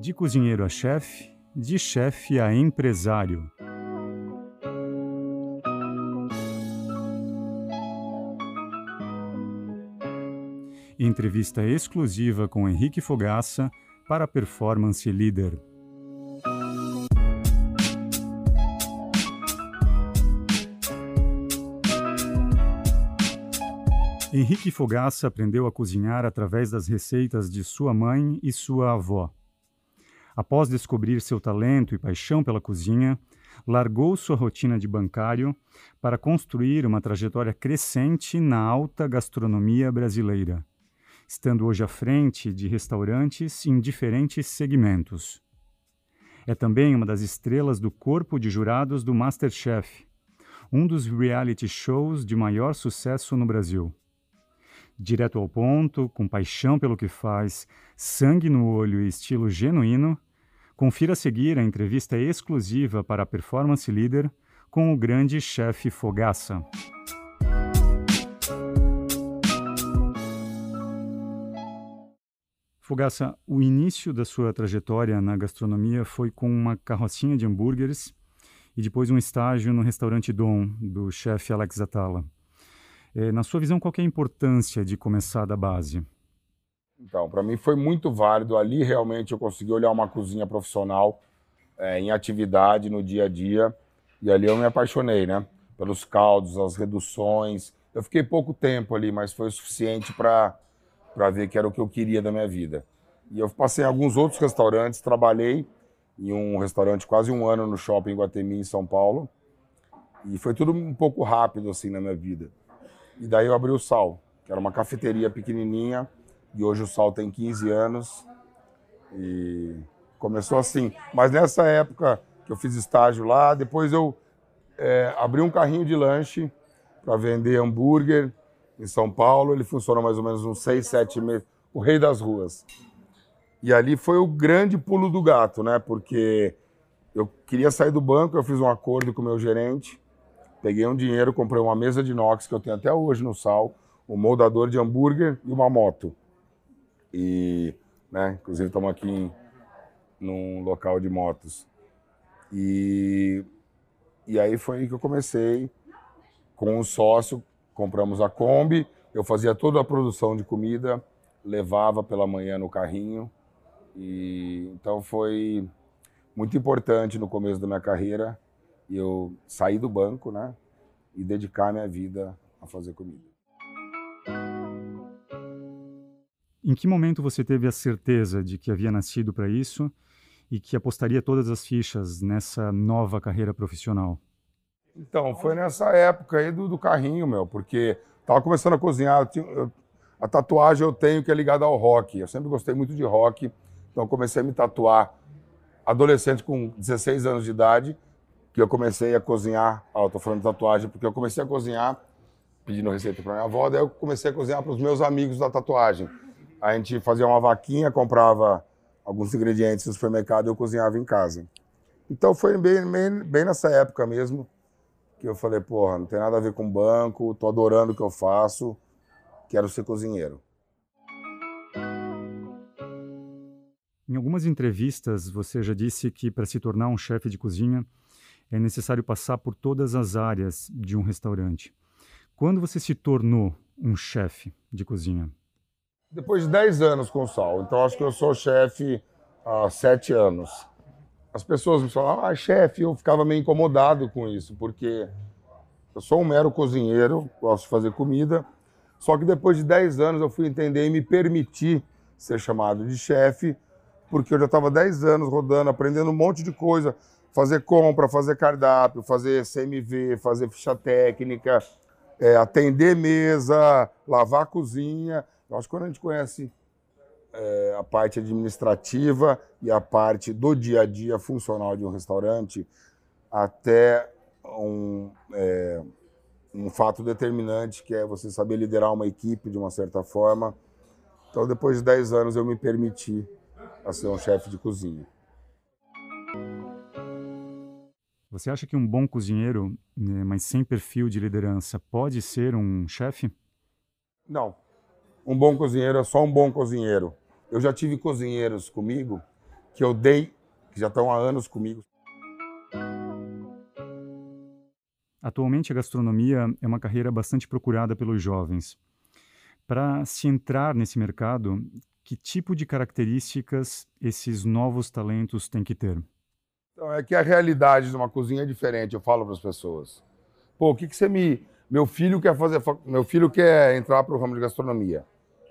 De cozinheiro a chefe, de chefe a empresário. Entrevista exclusiva com Henrique Fogaça para Performance Leader. Henrique Fogaça aprendeu a cozinhar através das receitas de sua mãe e sua avó. Após descobrir seu talento e paixão pela cozinha, largou sua rotina de bancário para construir uma trajetória crescente na alta gastronomia brasileira, estando hoje à frente de restaurantes em diferentes segmentos. É também uma das estrelas do corpo de jurados do Masterchef, um dos reality shows de maior sucesso no Brasil direto ao ponto, com paixão pelo que faz, sangue no olho e estilo genuíno, confira a seguir a entrevista exclusiva para a Performance Leader com o grande chefe Fogaça. Fogaça, o início da sua trajetória na gastronomia foi com uma carrocinha de hambúrgueres e depois um estágio no restaurante Dom, do chefe Alex Atala. É, na sua visão, qual é a importância de começar da base? Então, para mim foi muito válido. Ali realmente eu consegui olhar uma cozinha profissional é, em atividade no dia a dia. E ali eu me apaixonei, né? Pelos caldos, as reduções. Eu fiquei pouco tempo ali, mas foi o suficiente para ver que era o que eu queria da minha vida. E eu passei em alguns outros restaurantes, trabalhei em um restaurante quase um ano no shopping Guatemi, em São Paulo. E foi tudo um pouco rápido assim na minha vida. E daí eu abri o Sal, que era uma cafeteria pequenininha, e hoje o Sal tem 15 anos. E começou assim. Mas nessa época que eu fiz estágio lá, depois eu é, abri um carrinho de lanche para vender hambúrguer em São Paulo. Ele funciona mais ou menos uns 6, 7 meses. O rei das ruas. E ali foi o grande pulo do gato, né? Porque eu queria sair do banco, eu fiz um acordo com o meu gerente Peguei um dinheiro, comprei uma mesa de inox que eu tenho até hoje no Sal, um moldador de hambúrguer e uma moto. E, né, inclusive estamos aqui em, num local de motos. E, e aí foi aí que eu comecei com um sócio, compramos a Kombi, eu fazia toda a produção de comida, levava pela manhã no carrinho. E então foi muito importante no começo da minha carreira eu sair do banco, né? E dedicar minha vida a fazer comida. Em que momento você teve a certeza de que havia nascido para isso e que apostaria todas as fichas nessa nova carreira profissional? Então, foi nessa época aí do, do carrinho, meu, porque tava começando a cozinhar. Eu eu, a tatuagem eu tenho que é ligada ao rock. Eu sempre gostei muito de rock, então comecei a me tatuar adolescente com 16 anos de idade que eu comecei a cozinhar. Ó, eu tô falando de tatuagem porque eu comecei a cozinhar pedindo receita para minha avó, daí eu comecei a cozinhar para os meus amigos da tatuagem. A gente fazia uma vaquinha, comprava alguns ingredientes no supermercado e eu cozinhava em casa. Então foi bem, bem, bem nessa época mesmo que eu falei, porra, não tem nada a ver com banco, tô adorando o que eu faço, quero ser cozinheiro. Em algumas entrevistas, você já disse que para se tornar um chefe de cozinha, é necessário passar por todas as áreas de um restaurante. Quando você se tornou um chefe de cozinha? Depois de 10 anos com o Sal. Então, acho que eu sou chefe há 7 anos. As pessoas me falavam, ah, chefe, eu ficava meio incomodado com isso, porque eu sou um mero cozinheiro, gosto de fazer comida, só que depois de 10 anos eu fui entender e me permitir ser chamado de chefe, porque eu já estava 10 anos rodando, aprendendo um monte de coisa, fazer compra, fazer cardápio, fazer CMV, fazer ficha técnica, é, atender mesa, lavar a cozinha. Eu acho que quando a gente conhece é, a parte administrativa e a parte do dia a dia funcional de um restaurante, até um, é, um fato determinante que é você saber liderar uma equipe de uma certa forma. Então, depois de 10 anos, eu me permiti a ser um chefe de cozinha. Você acha que um bom cozinheiro, né, mas sem perfil de liderança, pode ser um chefe? Não. Um bom cozinheiro é só um bom cozinheiro. Eu já tive cozinheiros comigo que eu dei, que já estão há anos comigo. Atualmente, a gastronomia é uma carreira bastante procurada pelos jovens. Para se entrar nesse mercado, que tipo de características esses novos talentos têm que ter? Então, é que a realidade de uma cozinha é diferente, eu falo para as pessoas. Pô, o que, que você me. Meu filho quer fazer. Meu filho quer entrar para o ramo de gastronomia.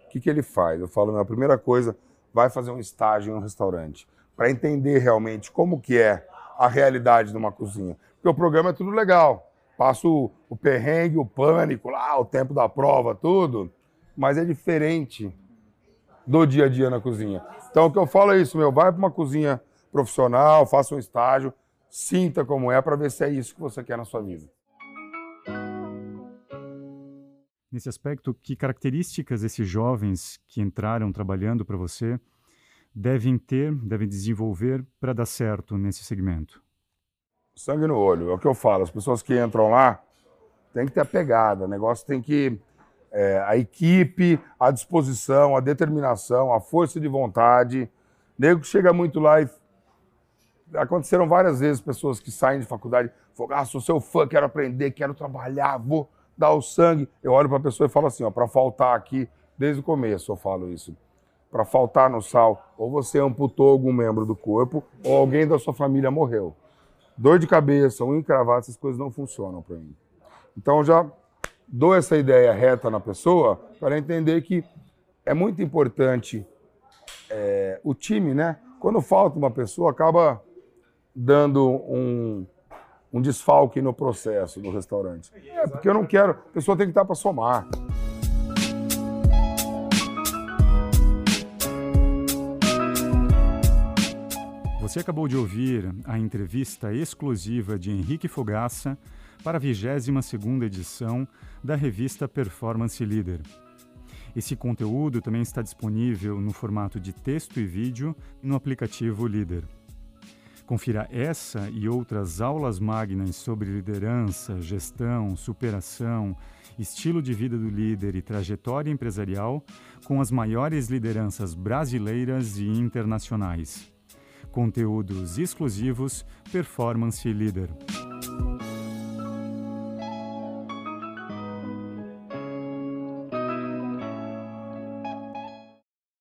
O que, que ele faz? Eu falo, a primeira coisa, vai fazer um estágio em um restaurante. Para entender realmente como que é a realidade de uma cozinha. Porque o programa é tudo legal. Passo o perrengue, o pânico, lá, o tempo da prova, tudo. Mas é diferente do dia a dia na cozinha. Então o que eu falo é isso, meu, vai para uma cozinha profissional, faça um estágio, sinta como é para ver se é isso que você quer na sua vida. Nesse aspecto, que características esses jovens que entraram trabalhando para você devem ter, devem desenvolver para dar certo nesse segmento? Sangue no olho, é o que eu falo. As pessoas que entram lá têm que ter a pegada, o negócio tem que. É, a equipe, a disposição, a determinação, a força de vontade. Nego que chega muito lá e. Aconteceram várias vezes pessoas que saem de faculdade, falam, ah, sou seu fã, quero aprender, quero trabalhar, vou dar o sangue. Eu olho para a pessoa e falo assim, ó, para faltar aqui, desde o começo eu falo isso. Para faltar no sal, ou você amputou algum membro do corpo, ou alguém da sua família morreu. Dor de cabeça, um encravado, essas coisas não funcionam para mim. Então eu já dou essa ideia reta na pessoa para entender que é muito importante é, o time, né? Quando falta uma pessoa, acaba dando um, um desfalque no processo do restaurante. É, porque eu não quero. A pessoa tem que estar para somar. Você acabou de ouvir a entrevista exclusiva de Henrique Fogaça para a 22ª edição da revista Performance Leader. Esse conteúdo também está disponível no formato de texto e vídeo no aplicativo Leader. Confira essa e outras aulas magnas sobre liderança, gestão, superação, estilo de vida do líder e trajetória empresarial com as maiores lideranças brasileiras e internacionais. Conteúdos exclusivos Performance Leader.